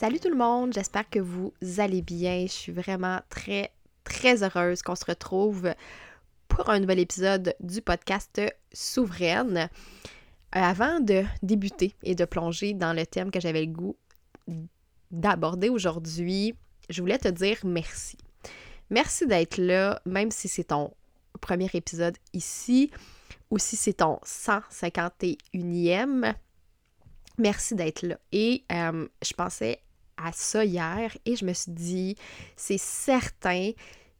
Salut tout le monde, j'espère que vous allez bien. Je suis vraiment très, très heureuse qu'on se retrouve pour un nouvel épisode du podcast Souveraine. Euh, avant de débuter et de plonger dans le thème que j'avais le goût d'aborder aujourd'hui, je voulais te dire merci. Merci d'être là, même si c'est ton premier épisode ici ou si c'est ton 151e. Merci d'être là. Et euh, je pensais à ça hier et je me suis dit, c'est certain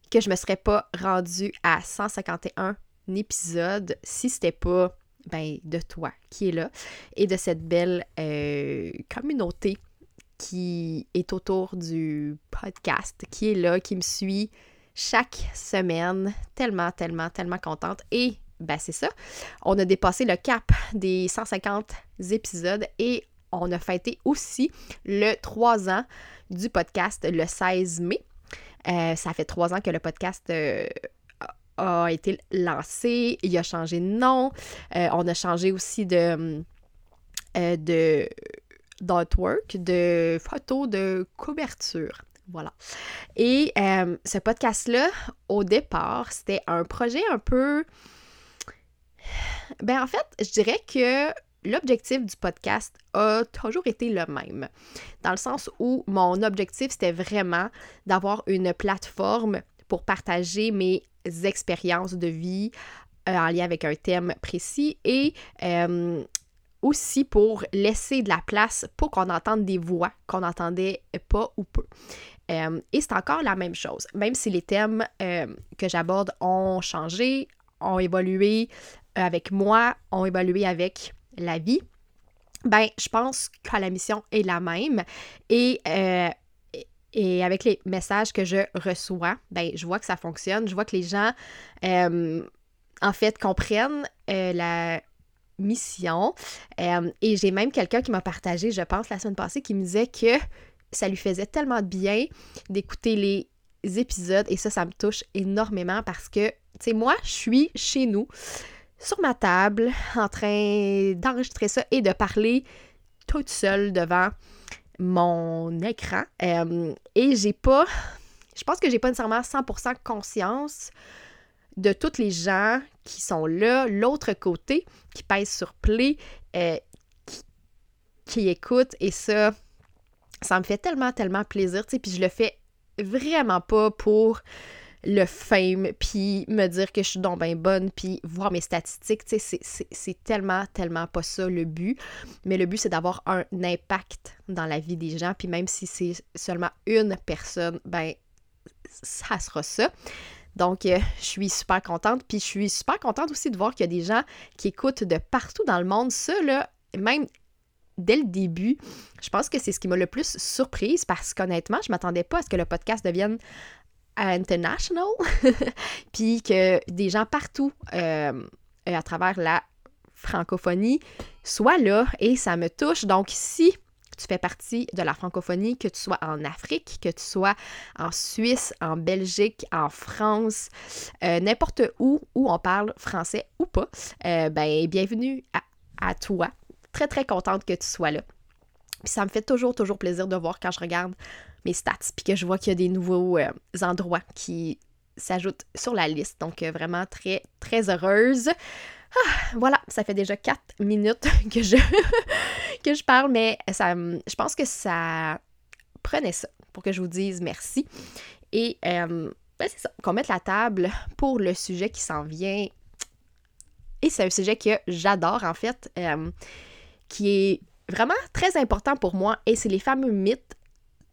que je me serais pas rendue à 151 épisodes si c'était pas ben, de toi qui est là et de cette belle euh, communauté qui est autour du podcast, qui est là, qui me suit chaque semaine. Tellement, tellement, tellement contente. Et ben c'est ça, on a dépassé le cap des 150 épisodes et on a fêté aussi le 3 ans du podcast le 16 mai. Euh, ça fait trois ans que le podcast euh, a été lancé, il a changé de nom, euh, on a changé aussi de, de d'artwork, de photos de couverture. Voilà. Et ce podcast-là, au départ, c'était un projet un peu... Ben en fait, je dirais que l'objectif du podcast a toujours été le même. Dans le sens où mon objectif, c'était vraiment d'avoir une plateforme pour partager mes expériences de vie euh, en lien avec un thème précis et euh, aussi pour laisser de la place pour qu'on entende des voix qu'on n'entendait pas ou peu. Euh, et c'est encore la même chose, même si les thèmes que j'aborde ont changé, ont évolué avec moi, ont évolué avec la vie, ben, je pense que la mission est la même. Et, euh, et avec les messages que je reçois, ben, je vois que ça fonctionne. Je vois que les gens, euh, en fait, comprennent euh, la mission. et j'ai même quelqu'un qui m'a partagé, je pense, la semaine passée, qui me disait que ça lui faisait tellement de bien d'écouter les épisodes. Et ça, ça me touche énormément parce que, tu sais, moi, je suis chez nous sur ma table en train d'enregistrer ça et de parler toute seule devant mon écran. Euh, et j'ai pas, je pense que j'ai pas nécessairement 100% conscience de tous les gens qui sont là, l'autre côté, qui pèsent sur play, euh, qui, qui écoutent. Et ça, ça me fait tellement, tellement plaisir. Puis je le fais vraiment pas pour le fame, puis me dire que je suis donc bien bonne, puis voir mes statistiques, tu sais, c'est tellement, tellement pas ça le but. Mais le but, c'est d'avoir un impact dans la vie des gens, puis même si c'est seulement une personne, ben, ça sera ça. Donc, euh, je suis super contente. Puis, je suis super contente aussi de voir qu'il y a des gens qui écoutent de partout dans le monde. Ça, là, même dès le début, je pense que c'est ce qui m'a le plus surprise parce qu'honnêtement, je m'attendais pas à ce que le podcast devienne international, puis que des gens partout euh, à travers la francophonie soient là et ça me touche. Donc si tu fais partie de la francophonie, que tu sois en Afrique, que tu sois en Suisse, en Belgique, en France, euh, n'importe où où on parle français ou pas, euh, ben bienvenue à, à toi. Très très contente que tu sois là. Puis ça me fait toujours, toujours plaisir de voir quand je regarde mes stats, puis que je vois qu'il y a des nouveaux euh, endroits qui s'ajoutent sur la liste. Donc, euh, vraiment très, très heureuse. Ah, voilà, ça fait déjà quatre minutes que je, que je parle, mais ça, je pense que ça prenez ça pour que je vous dise merci. Et euh, ben, c'est ça, qu'on mette la table pour le sujet qui s'en vient. Et c'est un sujet que j'adore en fait, qui est vraiment très important pour moi et c'est les fameux mythes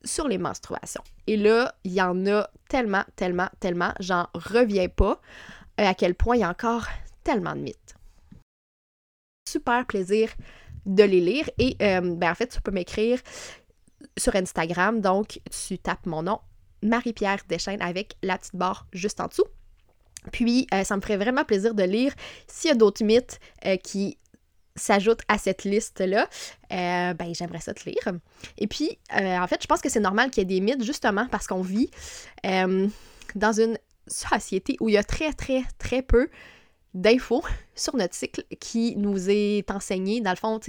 sur les menstruations. Et là, il y en a tellement, tellement, tellement, j'en reviens pas euh, à quel point il y a encore tellement de mythes. Super plaisir de les lire et ben en fait, tu peux m'écrire sur Instagram. Donc, tu tapes mon nom, Marie-Pierre Deschaines, avec la petite barre juste en dessous. Puis, euh, ça me ferait vraiment plaisir de lire s'il y a d'autres mythes euh, qui s'ajoutent à cette liste-là. Euh, ben, j'aimerais ça te lire. Et puis, en fait, je pense que c'est normal qu'il y ait des mythes, justement, parce qu'on vit dans une société où il y a très, très, très peu d'infos sur notre cycle qui nous est enseigné. Dans le fond,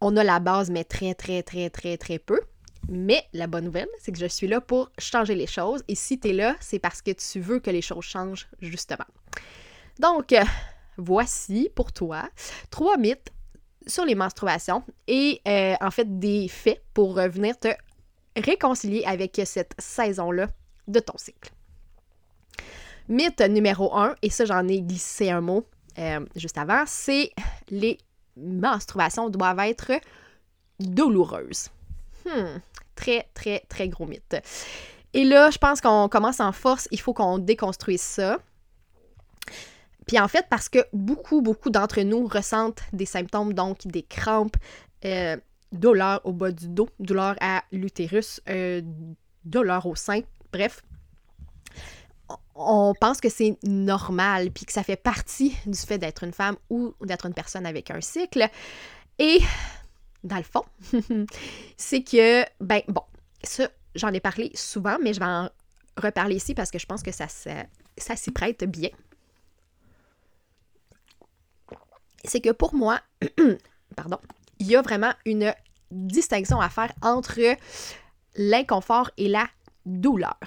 on a la base, mais très, très, très, très, très peu. Mais la bonne nouvelle, c'est que je suis là pour changer les choses. Et si tu es là, c'est parce que tu veux que les choses changent, justement. Donc, euh, voici pour toi trois mythes sur les menstruations et euh, en fait des faits pour venir te réconcilier avec cette saison-là de ton cycle. Mythe numéro un, et ça j'en ai glissé un mot euh, juste avant, c'est les menstruations doivent être douloureuses. Hmm, très, très, très gros mythe. Et là, je pense qu'on commence en force, il faut qu'on déconstruise ça. Puis en fait, parce que beaucoup, beaucoup d'entre nous ressentent des symptômes, donc des crampes, euh, douleurs au bas du dos, douleurs à l'utérus, euh, douleurs au sein, bref, on pense que c'est normal, puis que ça fait partie du fait d'être une femme ou d'être une personne avec un cycle. Et dans le fond, c'est que, ben bon, ça, j'en ai parlé souvent, mais je vais en reparler ici parce que je pense que ça, ça, s'y prête bien. C'est que pour moi, pardon, il y a vraiment une distinction à faire entre l'inconfort et la douleur.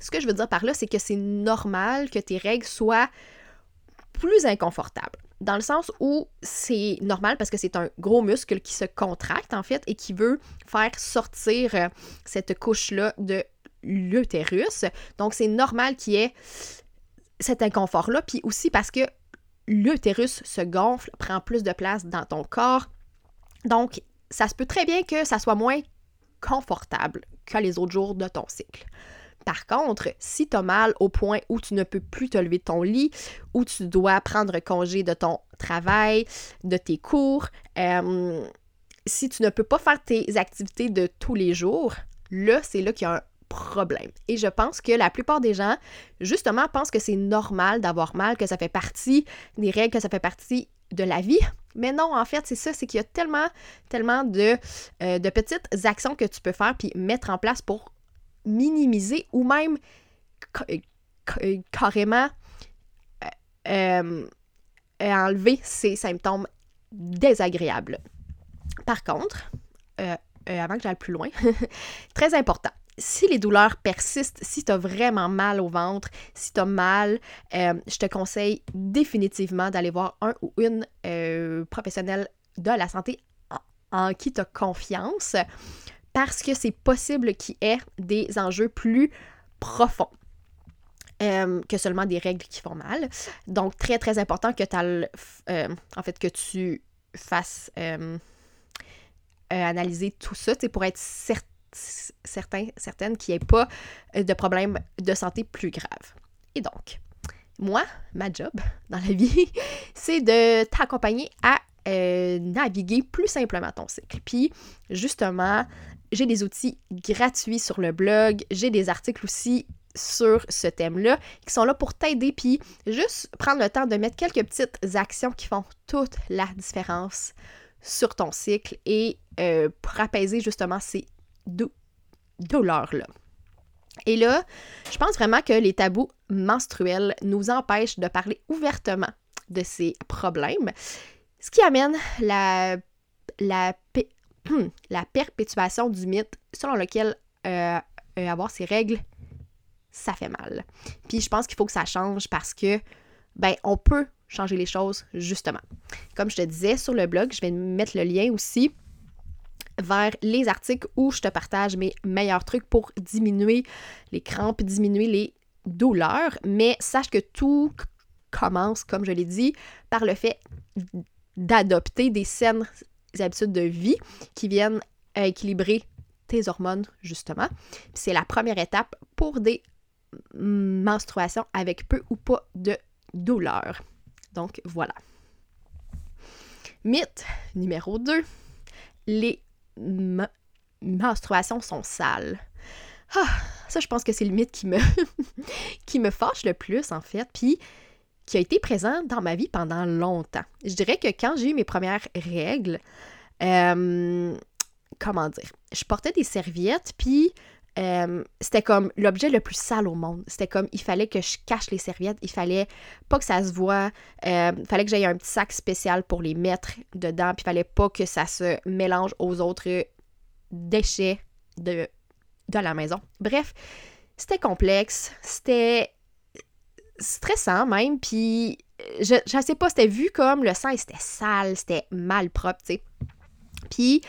Ce que je veux dire par là, c'est que c'est normal que tes règles soient plus inconfortables. Dans le sens où c'est normal parce que c'est un gros muscle qui se contracte en fait et qui veut faire sortir euh, cette couche-là de l'utérus. Donc c'est normal qu'il y ait cet inconfort-là. Puis aussi parce que l'utérus se gonfle, prend plus de place dans ton corps. Donc ça se peut très bien que ça soit moins confortable que les autres jours de ton cycle. Par contre, si tu as mal au point où tu ne peux plus te lever de ton lit, où tu dois prendre congé de ton travail, de tes cours, euh, si tu ne peux pas faire tes activités de tous les jours, là, c'est là qu'il y a un Et je pense que la plupart des gens, justement, pensent que c'est normal d'avoir mal, que ça fait partie des règles, que ça fait partie de la vie. Mais non, en fait, c'est ça, c'est qu'il y a tellement, tellement de, euh, de petites actions que tu peux faire puis mettre en place pour minimiser ou même euh, carrément euh, euh, enlever ces symptômes désagréables. Par contre, avant que j'aille plus loin, très important, si les douleurs persistent, si tu as vraiment mal au ventre, si tu as mal, je te conseille définitivement d'aller voir un ou une professionnelle de la santé en qui tu as confiance parce que c'est possible qu'il y ait des enjeux plus profonds. Euh, que seulement des règles qui font mal. Donc, très, très important que, euh, en fait, que tu fasses euh, analyser tout ça pour être certain, certaine qu'il n'y ait pas de problème de santé plus grave. Et donc, moi, ma job dans la vie, c'est de t'accompagner à naviguer plus simplement ton cycle. Puis, justement, j'ai des outils gratuits sur le blog, j'ai des articles aussi sur ce thème-là qui sont là pour t'aider, puis juste prendre le temps de mettre quelques petites actions qui font toute la différence sur ton cycle et euh, pour apaiser justement ces douleurs-là. Et là, je pense vraiment que les tabous menstruels nous empêchent de parler ouvertement de ces problèmes, ce qui amène la, la la perpétuation du mythe selon lequel euh, euh, avoir ses règles, ça fait mal. Puis je pense qu'il faut que ça change parce que, ben, on peut changer les choses, justement. Comme je te disais sur le blog, je vais mettre le lien aussi. Vers les articles où je te partage mes meilleurs trucs pour diminuer les crampes, diminuer les douleurs. Mais sache que tout commence, comme je l'ai dit, par le fait d'adopter des saines habitudes de vie qui viennent équilibrer tes hormones, justement. C'est la première étape pour des menstruations avec peu ou pas de douleur. Donc voilà. Mythe numéro 2. Les menstruations sont sales. Ah, ça, je pense que c'est le mythe qui me, qui me fâche le plus, en fait, puis qui a été présent dans ma vie pendant longtemps. Je dirais que quand j'ai eu mes premières règles, euh, comment dire, je portais des serviettes, puis euh, c'était comme l'objet le plus sale au monde. C'était comme, il fallait que je cache les serviettes, il fallait pas que ça se voit, euh, il fallait que j'aie un petit sac spécial pour les mettre dedans, puis il fallait pas que ça se mélange aux autres déchets de, de la maison. Bref, c'était complexe, c'était stressant même, puis je, je sais pas, c'était vu comme le sang, c'était sale, c'était mal propre, tu sais. Puis,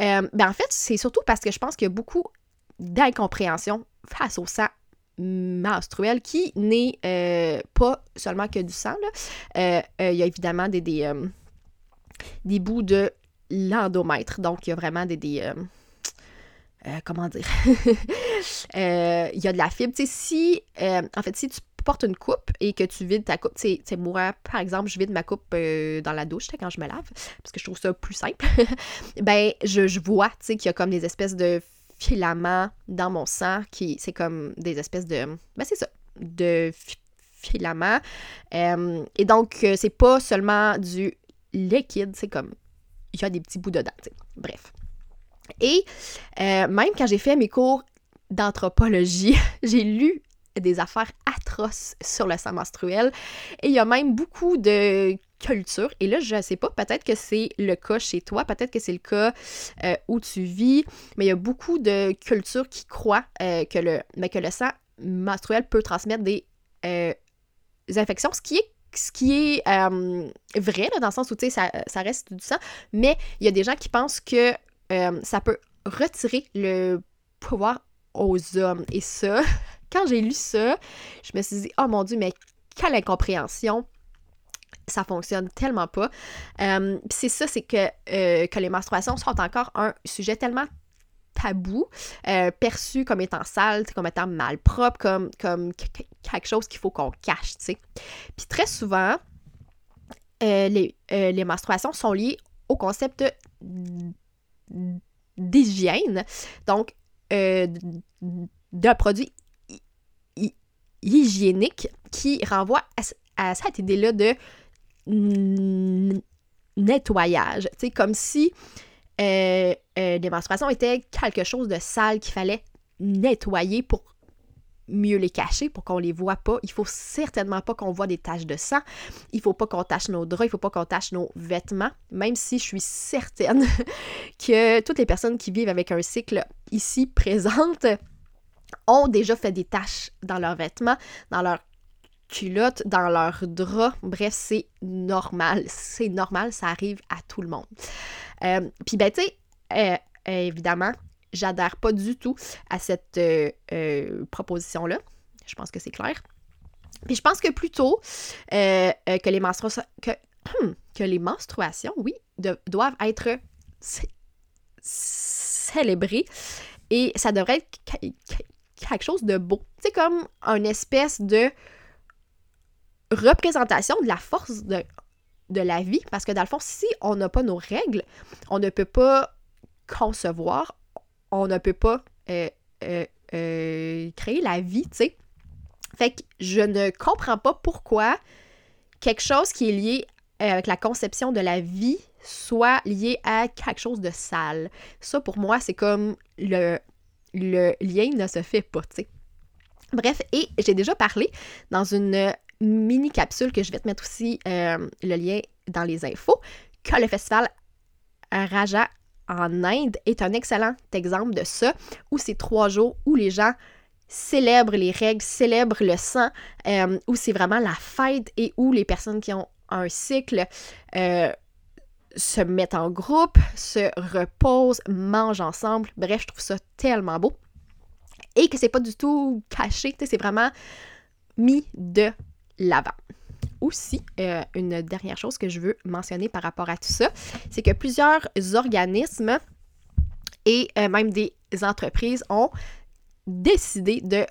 euh, ben en fait, c'est surtout parce que je pense qu'il y a beaucoup d'incompréhension face au sang menstruel qui n'est euh, pas seulement que du sang. Euh, il y a évidemment des, des, des bouts de l'endomètre. Donc, il y a vraiment des. des comment dire? Il y a de la fibre. Si. en fait, si tu portes une coupe et que tu vides ta coupe, tu sais, moi, par exemple, je vide ma coupe euh, dans la douche quand je me lave, parce que je trouve ça plus simple, ben, je, vois, tu sais, qu'il y a comme des espèces de filaments dans mon sang, qui, c'est comme des espèces de, ben, c'est ça, de filaments. Euh, et donc, euh, c'est pas seulement du liquide, c'est comme, il y a des petits bouts dedans, tu sais. Bref. Et même quand j'ai fait mes cours d'anthropologie, j'ai lu des affaires atroces sur le sang menstruel. Et il y a même beaucoup de culture. Et là, je ne sais pas, peut-être que c'est le cas chez toi, peut-être que c'est le cas euh, où tu vis, mais il y a beaucoup de cultures qui croient euh, que, le, mais que le sang menstruel peut transmettre des, euh, infections, ce qui est vrai, dans le sens où, ça, ça, reste du sang, mais il y a des gens qui pensent que ça peut retirer le pouvoir aux hommes. Et ça, quand j'ai lu ça, je me suis dit, oh mon Dieu, mais quelle incompréhension! Ça fonctionne tellement pas. Euh, c'est ça, c'est que, euh, que les menstruations sont encore un sujet tellement tabou, euh, perçu comme étant sale, comme étant malpropre, comme, comme quelque chose qu'il faut qu'on cache, tu sais. Puis très souvent, les, les, menstruations sont liées au concept d'hygiène, donc d'un produit hygiénique qui renvoie à, cette idée-là de nettoyage. C'est comme si euh, euh, les menstruations étaient quelque chose de sale qu'il fallait nettoyer pour mieux les cacher, pour qu'on les voit pas. Il faut certainement pas qu'on voit des taches de sang. Il faut pas qu'on tache nos draps, il faut pas qu'on tache nos vêtements, même si je suis certaine que toutes les personnes qui vivent avec un cycle ici présente ont déjà fait des taches dans leurs vêtements, dans leurs culottes, dans leurs draps. Bref, c'est normal. C'est normal, ça arrive à tout le monde. Euh, puis, ben, tu sais, euh, évidemment, j'adhère pas du tout à cette euh, proposition-là. Je pense que c'est clair. Puis je pense que plutôt que les menstruations, que, que les menstruations, oui, doivent être célébrées et ça devrait être quelque chose de beau. C'est comme une espèce de représentation de la force de, de la vie. Parce que dans le fond, si on n'a pas nos règles, on ne peut pas concevoir, on ne peut pas euh, euh, euh, créer la vie, tu sais. Fait que je ne comprends pas pourquoi quelque chose qui est lié avec la conception de la vie soit lié à quelque chose de sale. Ça, pour moi, c'est comme le le lien ne se fait pas, tu sais. Bref, et j'ai déjà parlé dans une mini capsule que je vais te mettre aussi euh, le lien dans les infos, que le festival Raja en Inde est un excellent exemple de ça, où c'est trois jours où les gens célèbrent les règles, célèbrent le sang, euh, où c'est vraiment la fête et où les personnes qui ont un cycle euh, se mettent en groupe, se reposent, mangent ensemble. Bref, je trouve ça tellement beau. Et que c'est pas du tout caché, c'est vraiment mis de l'avant. Aussi, euh, une dernière chose que je veux mentionner par rapport à tout ça, c'est que plusieurs organismes et euh, même des entreprises ont décidé de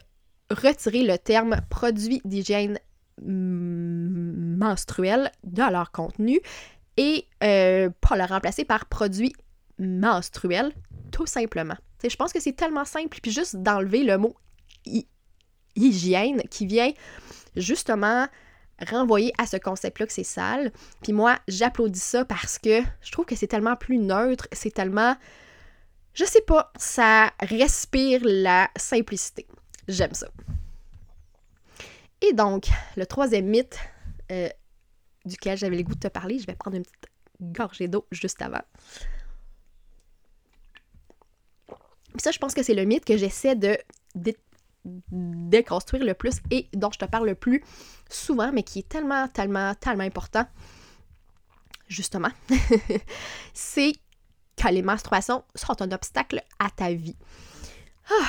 retirer le terme produit d'hygiène menstruel de leur contenu et euh, pas le remplacer par produit menstruel, tout simplement. je pense que c'est tellement simple, puis juste d'enlever le mot hygiène qui vient justement renvoyer à ce concept-là que c'est sale. Puis moi, j'applaudis ça parce que je trouve que c'est tellement plus neutre, c'est tellement... Je sais pas, ça respire la simplicité. J'aime ça. Et donc, le troisième mythe euh, duquel j'avais le goût de te parler, je vais prendre une petite gorgée d'eau juste avant. Ça, je pense que c'est le mythe que j'essaie de déconstruire le plus et dont je te parle le plus souvent, mais qui est tellement, tellement, tellement important, justement, c'est que les menstruations sont un obstacle à ta vie. Ah,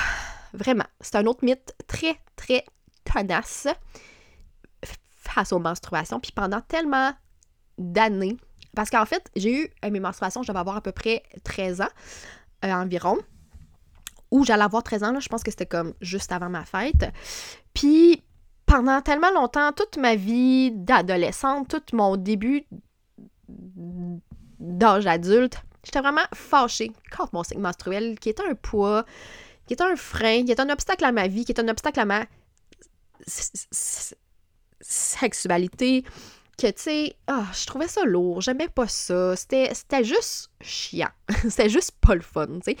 vraiment, c'est un autre mythe très, très tenace face aux menstruations. Puis pendant tellement d'années, parce qu'en fait, j'ai eu euh, mes menstruations, je devais avoir à peu près 13 ans euh, environ où j'allais avoir 13 ans, là, je pense que c'était comme juste avant ma fête. Puis pendant tellement longtemps, toute ma vie d'adolescente, tout mon début d'âge adulte, j'étais vraiment fâchée contre mon cycle menstruel, qui était un poids, qui était un frein, qui était un obstacle à ma vie, qui était un obstacle à ma sexualité, tu sais, ah, je trouvais ça lourd, j'aimais pas ça, c'était juste chiant, c'était juste pas le fun, tu.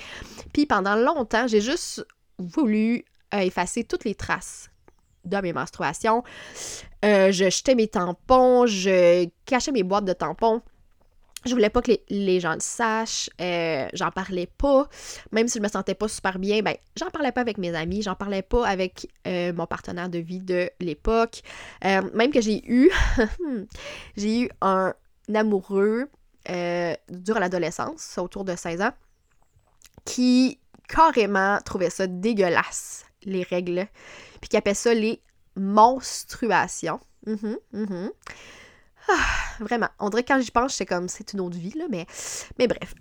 Puis pendant longtemps, j'ai juste voulu euh, effacer toutes les traces de mes menstruations. Euh, je jetais mes tampons, je cachais mes boîtes de tampons je voulais pas que les, gens le sachent, euh, j'en parlais pas, même si je me sentais pas super bien, ben j'en parlais pas avec mes amis, j'en parlais pas avec euh, mon partenaire de vie de l'époque, euh, même que j'ai eu, j'ai eu un amoureux durant l'adolescence, autour de 16 ans, qui carrément trouvait ça dégueulasse, les règles, puis qui appelait ça les menstruations. Mm ah, vraiment. On dirait que quand j'y pense, c'est comme c'est une autre vie, là, mais, bref.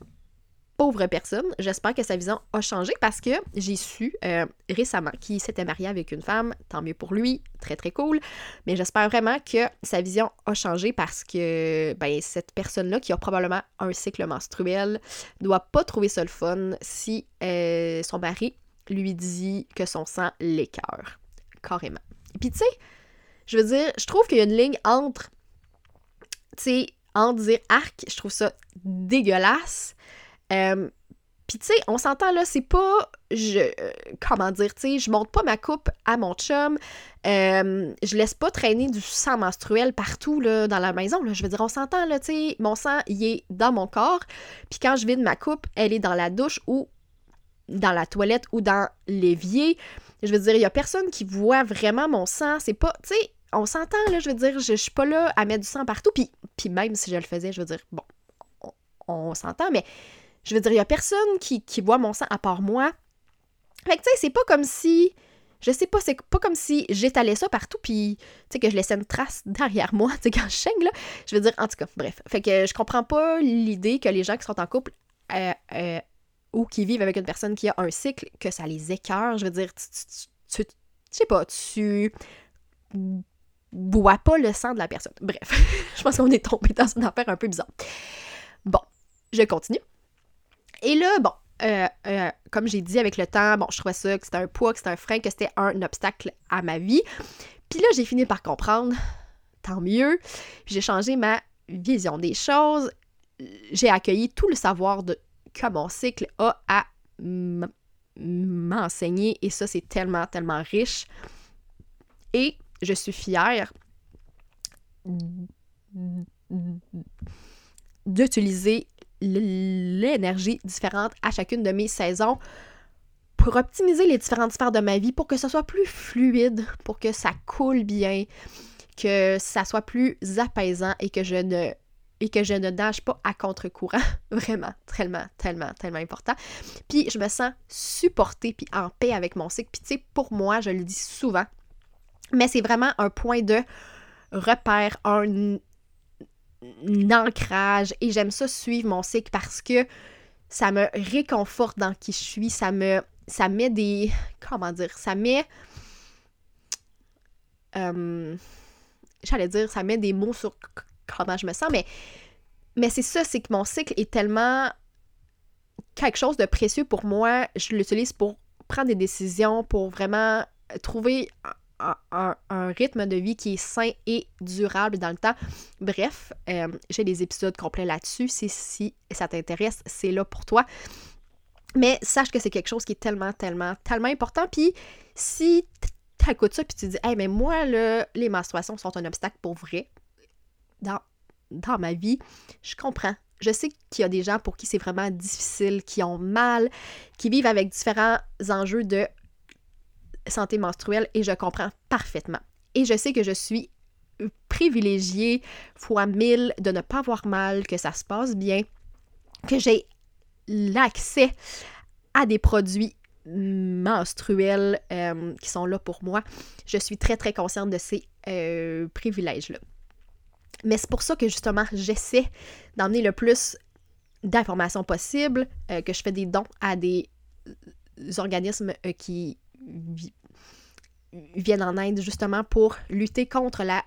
Pauvre personne, j'espère que sa vision a changé parce que j'ai su euh, récemment qu'il s'était marié avec une femme, tant mieux pour lui, très très cool, mais j'espère vraiment que sa vision a changé parce que ben, cette personne-là qui a probablement un cycle menstruel doit pas trouver ça le fun si euh, son mari lui dit que son sang l'écœure, carrément. Et puis tu sais, je veux dire, je trouve qu'il y a une ligne entre tu sais, en dire arc, je trouve ça dégueulasse. Euh, puis tu sais, on s'entend là, c'est pas, je, euh, comment dire, tu sais, je monte pas ma coupe à mon chum, euh, je laisse pas traîner du sang menstruel partout là, dans la maison, je veux dire, on s'entend là, tu sais, mon sang, il est dans mon corps, puis quand je vide ma coupe, elle est dans la douche ou dans la toilette ou dans l'évier. Je veux dire, il y a personne qui voit vraiment mon sang, c'est pas, tu sais, on s'entend, là, je veux dire, je, suis pas là à mettre du sang partout, puis, puis même si je le faisais, je veux dire, bon, on, s'entend, mais je veux dire, il y a personne qui, voit mon sang à part moi. Fait que, tu sais, c'est pas comme si, je sais pas, c'est pas comme si j'étalais ça partout, puis, tu sais, que je laissais une trace derrière moi, tu sais, quand je chaîne, là, je veux dire, en tout cas, bref. Fait que je comprends pas l'idée que les gens qui sont en couple, euh, euh, ou qui vivent avec une personne qui a un cycle, que ça les écœure, je veux dire, tu, tu, sais pas, tu bois pas le sang de la personne. Bref, je pense qu'on est tombé dans une affaire un peu bizarre. Bon, je continue. Et là, bon, euh, euh, comme j'ai dit avec le temps, bon, je trouvais ça que c'était un poids, que c'était un frein, que c'était un obstacle à ma vie. Puis là, j'ai fini par comprendre, tant mieux. J'ai changé ma vision des choses. J'ai accueilli tout le savoir que mon cycle a à m'enseigner. Et ça, c'est tellement, tellement riche. Et je suis fière d'utiliser l'énergie différente à chacune de mes saisons pour optimiser les différentes sphères de ma vie, pour que ce soit plus fluide, pour que ça coule bien, que ça soit plus apaisant et que je ne et que je ne nage pas à contre-courant. Vraiment, tellement, tellement, tellement important. Puis je me sens supportée puis en paix avec mon cycle. Puis tu sais, pour moi, je le dis souvent, mais c'est vraiment un point de repère, un, ancrage. Et j'aime ça suivre mon cycle parce que ça me réconforte dans qui je suis. Ça me. Ça met des. Comment dire? Ça met. Euh, j'allais dire, ça met des mots sur comment je me sens, mais, mais c'est ça, c'est que mon cycle est tellement quelque chose de précieux pour moi. Je l'utilise pour prendre des décisions, pour vraiment trouver un, rythme de vie qui est sain et durable dans le temps. Bref, euh, j'ai des épisodes complets là-dessus. Si, ça t'intéresse, c'est là pour toi. Mais sache que c'est quelque chose qui est tellement, tellement, tellement important. Puis si t'écoutes ça puis tu dis, hey, mais moi, les menstruations sont un obstacle pour vrai dans, dans ma vie, je comprends. Je sais qu'il y a des gens pour qui c'est vraiment difficile, qui ont mal, qui vivent avec différents enjeux de santé menstruelle et je comprends parfaitement. Et je sais que je suis privilégiée fois mille de ne pas avoir mal, que ça se passe bien, que j'ai l'accès à des produits menstruels euh, qui sont là pour moi. Je suis très très consciente de ces euh, privilèges-là. Mais c'est pour ça que justement j'essaie d'emmener le plus d'informations possible, euh, que je fais des dons à des organismes qui viennent en aide justement pour lutter contre la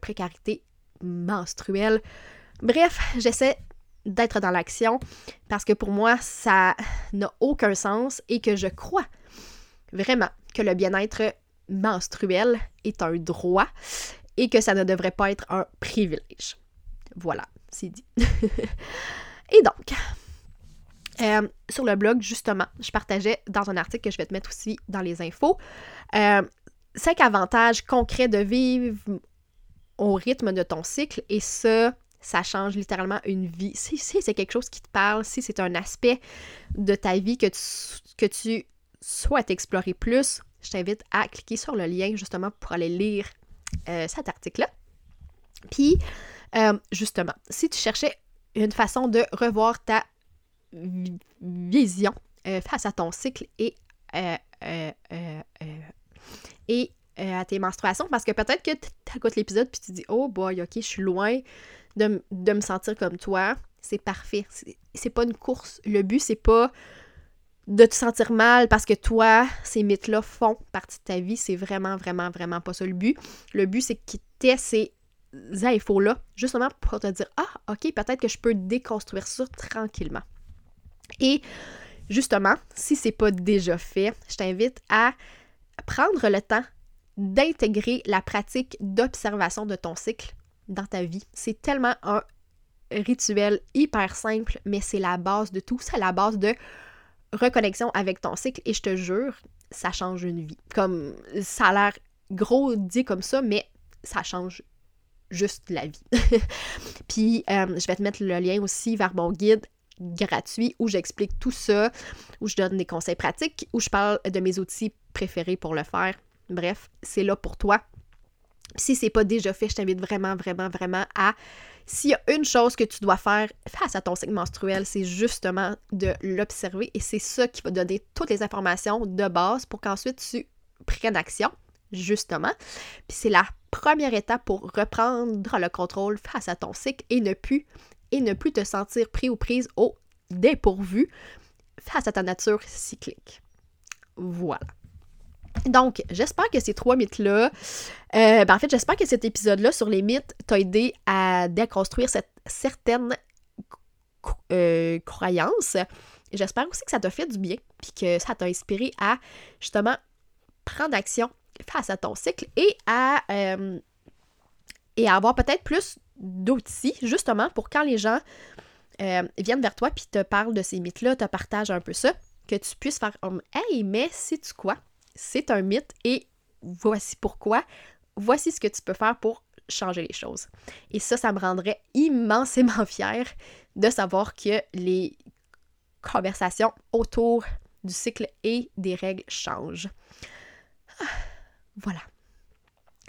précarité menstruelle. Bref, j'essaie d'être dans l'action parce que pour moi, ça n'a aucun sens et que je crois vraiment que le bien-être menstruel est un droit et que ça ne devrait pas être un privilège. Voilà, c'est dit. et donc, euh, sur le blog, justement, je partageais dans un article que je vais te mettre aussi dans les infos, euh, cinq avantages concrets de vivre au rythme de ton cycle et ça, ça change littéralement une vie. Si, c'est quelque chose qui te parle, si c'est un aspect de ta vie que tu, souhaites explorer plus, je t'invite à cliquer sur le lien justement pour aller lire euh, cet article-là. Puis, justement, si tu cherchais une façon de revoir ta vision euh, face à ton cycle et, et à tes menstruations, parce que peut-être que tu écoutes l'épisode puis tu dis Oh boy, ok, je suis loin de, me sentir comme toi, c'est parfait. C'est pas une course. Le but, c'est pas de te sentir mal parce que toi, ces mythes-là font partie de ta vie. C'est vraiment, vraiment, vraiment pas ça le but. Le but, c'est tu ces infos-là, justement pour te dire Ah, ok, peut-être que je peux déconstruire ça tranquillement. Et justement, si c'est pas déjà fait, je t'invite à prendre le temps d'intégrer la pratique d'observation de ton cycle dans ta vie. C'est tellement un rituel hyper simple, mais c'est la base de tout. C'est la base de reconnexion avec ton cycle et je te jure, ça change une vie. Comme ça a l'air gros dit comme ça, mais ça change juste la vie. Puis euh, je vais te mettre le lien aussi vers mon guide gratuit où j'explique tout ça, où je donne des conseils pratiques, où je parle de mes outils préférés pour le faire. Bref, c'est là pour toi. Si c'est pas déjà fait, je t'invite vraiment, vraiment, vraiment à. S'il y a une chose que tu dois faire face à ton cycle menstruel, c'est justement de l'observer et c'est ça qui va donner toutes les informations de base pour qu'ensuite tu prennes action, justement. Puis c'est la première étape pour reprendre le contrôle face à ton cycle et ne plus, et ne plus te sentir pris ou prise au dépourvu face à ta nature cyclique. Voilà. Donc, j'espère que ces trois mythes-là, euh, ben en fait, j'espère que cet épisode-là sur les mythes t'a aidé à déconstruire cette certaine euh, croyance. J'espère aussi que ça t'a fait du bien, puis que ça t'a inspiré à justement prendre action face à ton cycle et à, euh, et à avoir peut-être plus d'outils, justement, pour quand les gens viennent vers toi puis te parlent de ces mythes-là, te partagent un peu ça, que tu puisses faire comme Hey, mais sais-tu quoi? c'est un mythe et voici pourquoi. Voici ce que tu peux faire pour changer les choses. Et ça, ça me rendrait immensément fière de savoir que les conversations autour du cycle et des règles changent. Ah, voilà.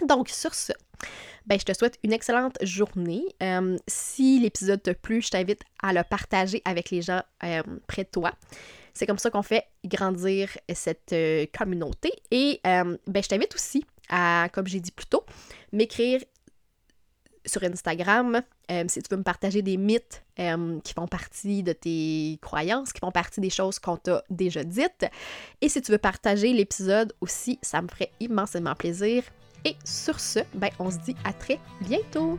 Donc, sur ce, Ben, je te souhaite une excellente journée. Euh, si l'épisode te plu, je t'invite à le partager avec les gens euh, près de toi. C'est comme ça qu'on fait grandir cette euh, communauté. Et ben, je t'invite aussi à, comme j'ai dit plus tôt, m'écrire sur Instagram si tu veux me partager des mythes qui font partie de tes croyances, qui font partie des choses qu'on t'a déjà dites. Et si tu veux partager l'épisode aussi, ça me ferait immensément plaisir. Et sur ce, ben, on se dit à très bientôt!